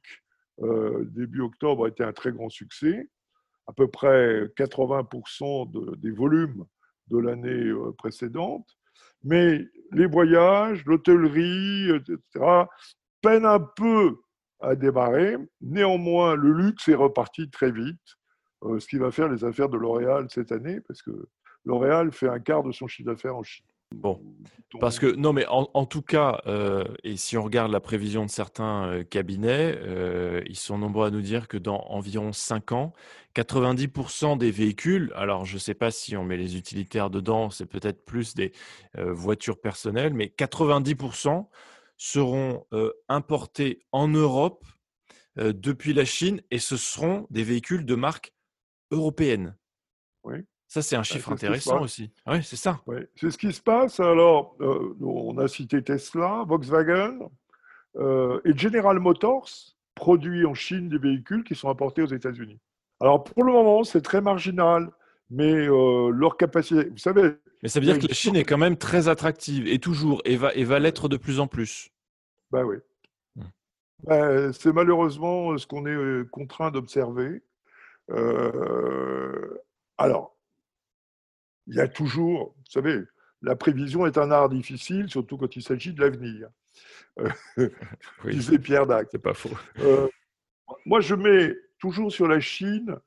euh, début octobre a été un très grand succès à peu près 80% des volumes de l'année euh, précédente. Mais les voyages, l'hôtellerie, etc., peinent un peu à démarrer. Néanmoins, le luxe est reparti très vite, euh, ce qui va faire les affaires de L'Oréal cette année, parce que L'Oréal fait un quart de son chiffre d'affaires en Chine. Bon, parce que non, mais en, tout cas, euh, et si on regarde la prévision de certains euh, cabinets, euh, ils sont nombreux à nous dire que dans environ 5 ans, 90% des véhicules, alors je ne sais pas si on met les utilitaires dedans, c'est peut-être plus des voitures personnelles, mais 90% seront importés en Europe depuis la Chine et ce seront des véhicules de marque européenne. Oui. Ça, c'est un bah, chiffre intéressant aussi. Oui, c'est ça. C'est ce qui se passe. Alors, euh, on a cité Tesla, Volkswagen euh, et General Motors produit en Chine des véhicules qui sont importés aux États-Unis. Alors, pour le moment, c'est très marginal, mais euh, leur capacité, vous savez. Mais ça veut dire que la Chine est quand même très attractive et toujours, et va, et va l'être de plus en plus. Ben oui. Mmh. Ben, c'est malheureusement ce qu'on est contraint d'observer. Alors, il y a toujours, vous savez, la prévision est un art difficile, surtout quand il s'agit de l'avenir. Euh, oui, disait Pierre Dac. C'est pas faux. Euh, moi, je mets toujours sur la Chine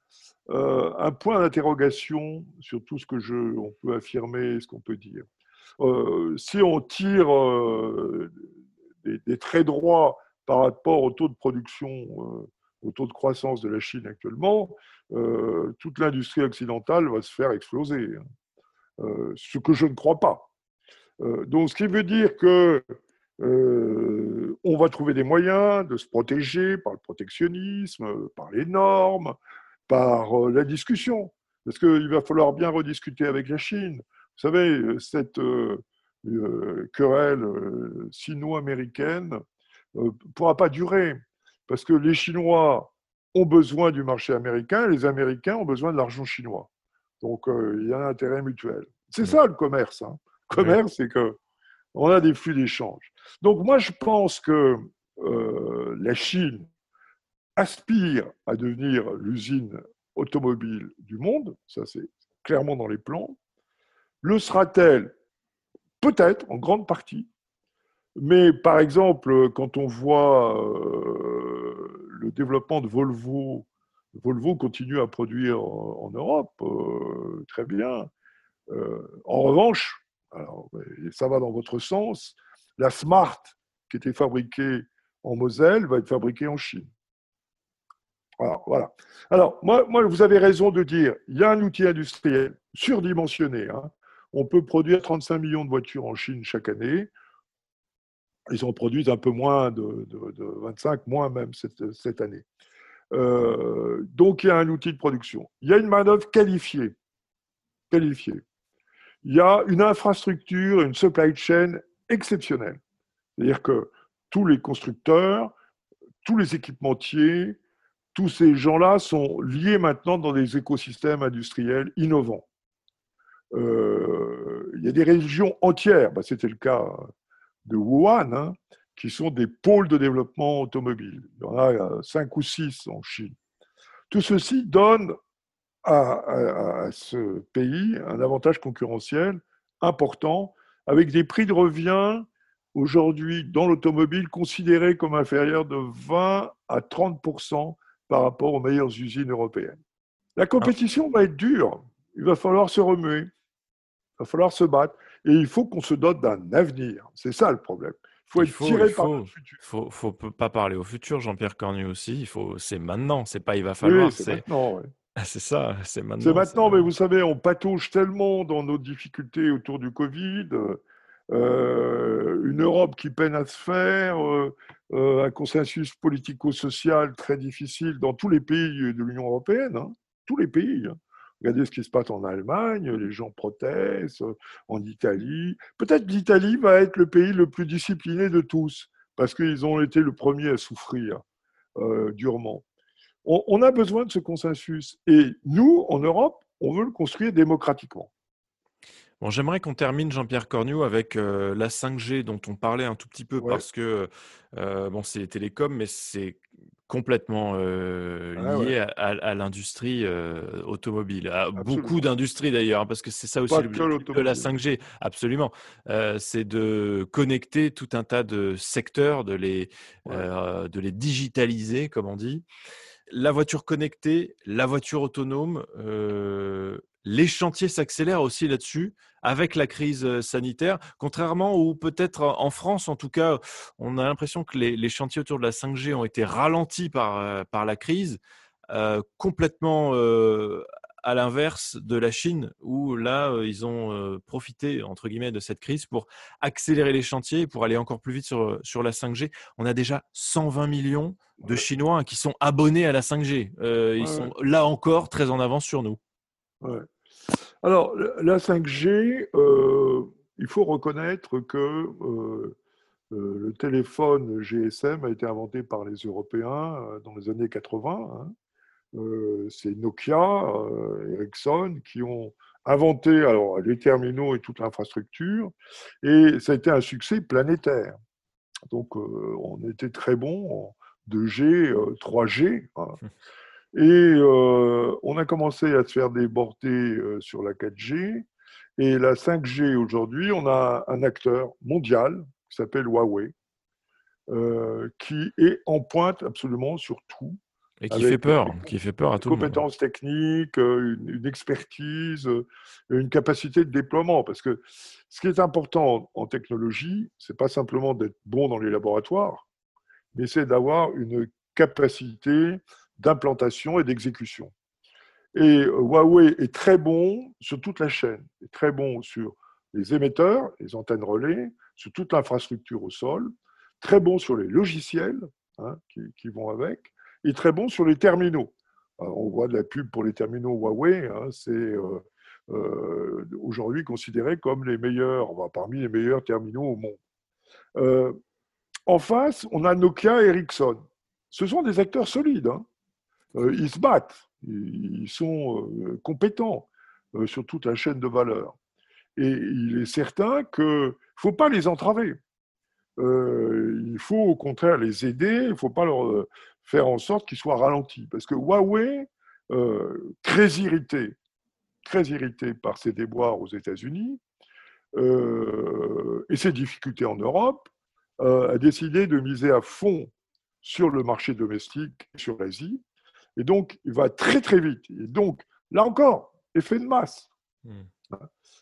euh, un point d'interrogation sur tout ce que je, on peut affirmer, ce qu'on peut dire. si on tire des, des, traits droits par rapport au taux de production, au taux de croissance de la Chine actuellement, toute l'industrie occidentale va se faire exploser. Hein. Euh, ce que je ne crois pas. Euh, donc, ce qui veut dire que euh, on va trouver des moyens de se protéger par le protectionnisme, par les normes, par la discussion. Parce qu'il va falloir bien rediscuter avec la Chine. Vous savez, cette querelle sino-américaine ne pourra pas durer. Parce que les Chinois ont besoin du marché américain, et les Américains ont besoin de l'argent chinois. Donc, euh, il y a un intérêt mutuel. C'est ça le commerce. Hein. Le commerce, c'est que on a des flux d'échange. Donc, moi, je pense que euh, la Chine aspire à devenir l'usine automobile du monde. Ça, c'est clairement dans les plans. Le sera-t-elle? Peut-être, en grande partie. Mais par exemple, quand on voit euh, le développement de Volvo Volvo continue à produire en, Europe, euh, très bien. Euh, en revanche, alors, ça va dans votre sens, la Smart, qui était fabriquée en Moselle, va être fabriquée en Chine. Alors, voilà. Alors, moi, moi, vous avez raison de dire, il y a un outil industriel surdimensionné. Hein. On peut produire 35 millions de voitures en Chine chaque année. Ils en produisent un peu moins de, 25, moins même cette, cette année. Euh, donc, il y a un outil de production. Il y a une main-d'œuvre qualifiée. qualifiée. Il y a une infrastructure, une supply chain exceptionnelle. C'est-à-dire que tous les constructeurs, tous les équipementiers, tous ces gens-là sont liés maintenant dans des écosystèmes industriels innovants. Euh, il y a des régions entières, bah, c'était le cas de Wuhan, hein, qui sont des pôles de développement automobile. Il y en a euh, cinq ou six en Chine. Tout ceci donne à, ce pays un avantage concurrentiel important, avec des prix de revient aujourd'hui dans l'automobile considérés comme inférieurs de 20 à 30% par rapport aux meilleures usines européennes. La compétition va être dure. Il va falloir se remuer. Il va falloir se battre. Et il faut qu'on se dote d'un avenir. C'est ça le problème. Il faut être tiré par le futur. Il ne faut, pas parler au futur, Jean-Pierre Cornu aussi. Il faut, c'est maintenant. C'est pas il va falloir. c'est maintenant. Ah, c'est ça, c'est maintenant. C'est maintenant, mais vous savez, on patauge tellement dans nos difficultés autour du Covid. Euh, une Europe qui peine à se faire, euh, euh, un consensus politico-social très difficile dans tous les pays de l'Union européenne, hein. tous les pays. Hein. Regardez ce qui se passe en Allemagne, les gens protestent, en Italie. Peut-être l'Italie va être le pays le plus discipliné de tous, parce qu'ils ont été le premier à souffrir durement. on, a besoin de ce consensus. Et nous, en Europe, on veut le construire démocratiquement. Bon, j'aimerais qu'on termine, Jean-Pierre Cornu, avec la 5G dont on parlait un tout petit peu parce que bon, c'est les télécoms, mais c'est complètement ah lié à, l'industrie automobile, à beaucoup d'industries d'ailleurs, hein, parce que c'est ça aussi l'objectif de la 5G, absolument. c'est de connecter tout un tas de secteurs, de les, de les digitaliser, comme on dit. La voiture connectée, la voiture autonome, les chantiers s'accélèrent aussi là-dessus avec la crise sanitaire, contrairement ou peut-être en France, en tout cas, on a l'impression que les, chantiers autour de la 5G ont été ralentis par, par la crise, complètement à l'inverse de la Chine, où là, ils ont profité, entre guillemets, de cette crise pour accélérer les chantiers, pour aller encore plus vite sur, sur la 5G. On a déjà 120 millions de Chinois qui sont abonnés à la 5G. ils sont là encore très en avance sur nous. Alors, la 5G, euh, il faut reconnaître que euh, euh, le téléphone GSM a été inventé par les Européens dans les années 80. Hein. C'est Nokia, Ericsson qui ont inventé alors, les terminaux et toute l'infrastructure, et ça a été un succès planétaire. Donc, on était très bon en 2G, 3G. Et euh, on a commencé à se faire déborder euh, sur la 4G. Et la 5G aujourd'hui, on a un acteur mondial qui s'appelle Huawei, euh, qui est en pointe absolument sur tout. Et qui fait peur, qui fait peur à tout le monde. Compétences techniques, une, expertise, une capacité de déploiement. Parce que ce qui est important en technologie, c'est pas simplement d'être bon dans les laboratoires, mais c'est d'avoir une capacité d'implantation et d'exécution. Et euh, Huawei est très bon sur toute la chaîne, très bon sur les émetteurs, les antennes relais, sur toute l'infrastructure au sol, très bon sur les logiciels hein, qui, vont avec, et très bon sur les terminaux. on voit de la pub pour les terminaux Huawei, hein, c'est euh, euh, aujourd'hui considéré comme les meilleurs, parmi les meilleurs terminaux au monde. en face, on a Nokia et Ericsson. Ce sont des acteurs solides. Hein. Euh, ils se battent, ils sont euh, compétents euh, sur toute la chaîne de valeur. Et il est certain qu'il ne faut pas les entraver. il faut au contraire les aider, il ne faut pas leur faire en sorte qu'ils soient ralentis. Parce que Huawei, très irrité, très irrité par ses déboires aux États-Unis et ses difficultés en Europe, a décidé de miser à fond sur le marché domestique, sur l'Asie, et donc, il va très très vite. Et donc, là encore, effet de masse. Hmm.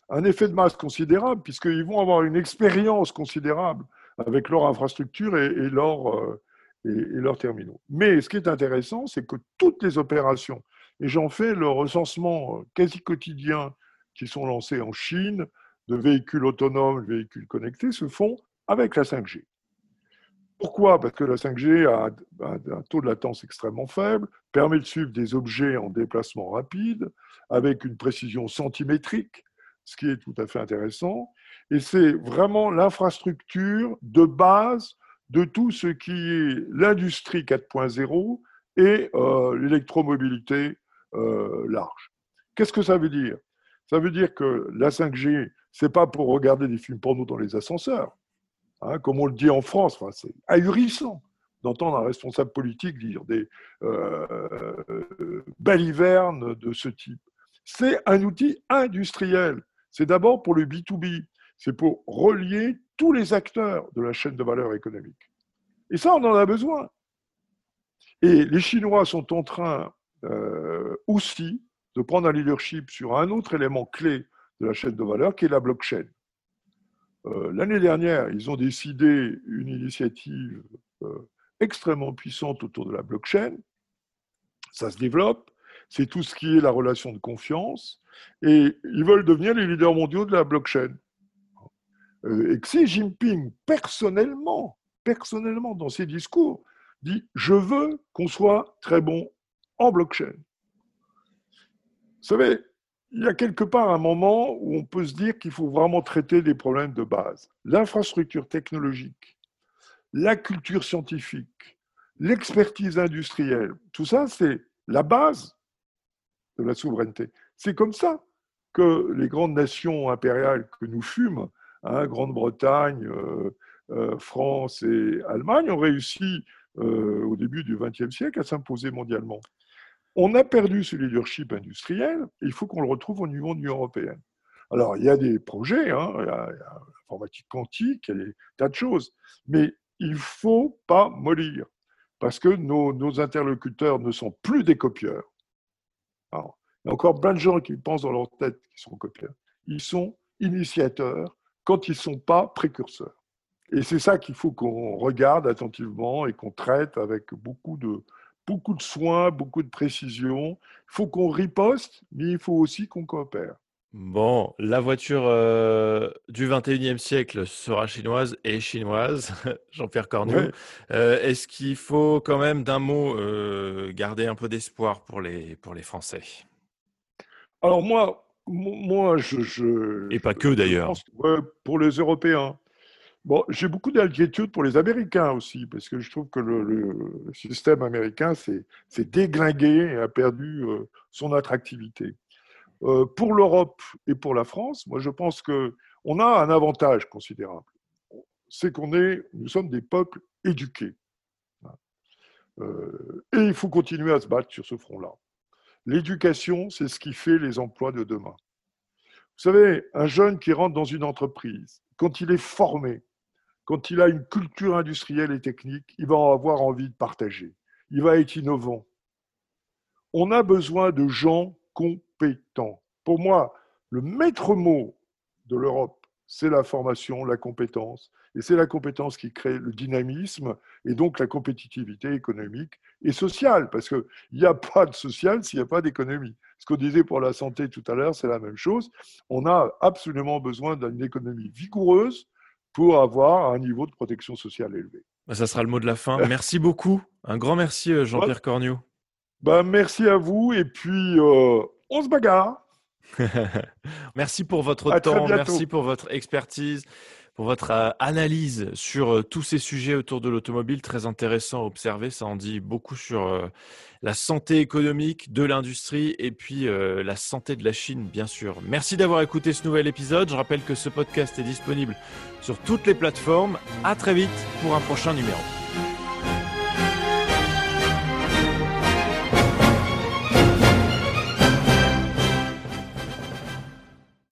Un effet de masse considérable, puisqu'ils vont avoir une expérience considérable avec leur infrastructure et, et leurs euh, et, terminaux. Mais ce qui est intéressant, c'est que toutes les opérations, et j'en fais le recensement quasi quotidien qui sont lancés en Chine, de véhicules autonomes, de véhicules connectés, se font avec la 5G. Pourquoi? Parce que la 5G a un taux de latence extrêmement faible, permet de suivre des objets en déplacement rapide, avec une précision centimétrique, ce qui est tout à fait intéressant. Et c'est vraiment l'infrastructure de base de tout ce qui est l'industrie 4.0 et euh, l'électromobilité euh, large. Qu'est-ce que ça veut dire? Ça veut dire que la 5G, c'est pas pour regarder des films porno dans les ascenseurs, hein, comme on le dit en France. C'est ahurissant d'entendre un responsable politique dire des euh, balivernes de ce type. C'est un outil industriel. C'est d'abord pour le B2B. C'est pour relier tous les acteurs de la chaîne de valeur économique. Et ça, on en a besoin. Et les Chinois sont en train euh, aussi de prendre un leadership sur un autre élément clé de la chaîne de valeur, qui est la blockchain. Euh, l'année dernière, ils ont décidé une initiative euh, extrêmement puissante autour de la blockchain. Ça se développe. C'est tout ce qui est la relation de confiance. Et ils veulent devenir les leaders mondiaux de la blockchain. Et Xi Jinping, personnellement, personnellement, dans ses discours, dit Je veux qu'on soit très bon en blockchain. Vous savez, il y a quelque part un moment où on peut se dire qu'il faut vraiment traiter des problèmes de base. L'infrastructure technologique, la culture scientifique, l'expertise industrielle, tout ça, c'est la base de la souveraineté. C'est comme ça que les grandes nations impériales que nous fûmes, hein, Grande-Bretagne, euh, euh, France et Allemagne, ont réussi euh, au début du XXe siècle à s'imposer mondialement. On a perdu ce leadership industriel, il faut qu'on le retrouve au niveau de l'Union européenne. Alors, il y a des projets, hein, il y a l'informatique quantique, il y a des tas de choses, mais il ne faut pas mollir, parce que nos, interlocuteurs ne sont plus des copieurs. il y a encore plein de gens qui pensent dans leur tête qu'ils sont copieurs. Ils sont initiateurs quand ils ne sont pas précurseurs. Et c'est ça qu'il faut qu'on regarde attentivement et qu'on traite avec beaucoup de, beaucoup de soins, beaucoup de précision. Il faut qu'on riposte, mais il faut aussi qu'on coopère. Bon, la voiture euh, du 21e siècle sera chinoise et chinoise, Jean-Pierre Cornu. Euh, est-ce qu'il faut quand même, d'un mot, euh, garder un peu d'espoir pour les, pour les Français? Alors moi, moi je, Et pas que d'ailleurs. pour les Européens. Bon, j'ai beaucoup d'inquiétude pour les Américains aussi, parce que je trouve que le, système américain s'est déglingué et a perdu euh, son attractivité. Euh, pour l'Europe et pour la France, moi je pense qu'on a un avantage considérable. C'est qu'on est, nous sommes des peuples éduqués. Euh, et il faut continuer à se battre sur ce front-là. L'éducation, c'est ce qui fait les emplois de demain. Vous savez, un jeune qui rentre dans une entreprise, quand il est formé, quand il a une culture industrielle et technique, il va avoir envie de partager. Il va être innovant. On a besoin de gens compétents. Pour moi, le maître mot de l'Europe, c'est la formation, la compétence. Et c'est la compétence qui crée le dynamisme et donc la compétitivité économique et sociale. Parce qu'il n'y a pas de social s'il n'y a pas d'économie. Ce qu'on disait pour la santé tout à l'heure, c'est la même chose. On a absolument besoin d'une économie vigoureuse pour avoir un niveau de protection sociale élevé. Bah, ça sera le mot de la fin. Merci beaucoup. Un grand merci, euh, Jean-Pierre Cornio. Bah, merci à vous et puis euh, on se bagarre. merci pour votre temps, merci pour votre expertise pour votre euh, analyse sur euh, tous ces sujets autour de l'automobile. Très intéressant à observer. Ça en dit beaucoup sur euh, la santé économique de l'industrie et puis la santé de la Chine, bien sûr. Merci d'avoir écouté ce nouvel épisode. Je rappelle que ce podcast est disponible sur toutes les plateformes. À très vite pour un prochain numéro.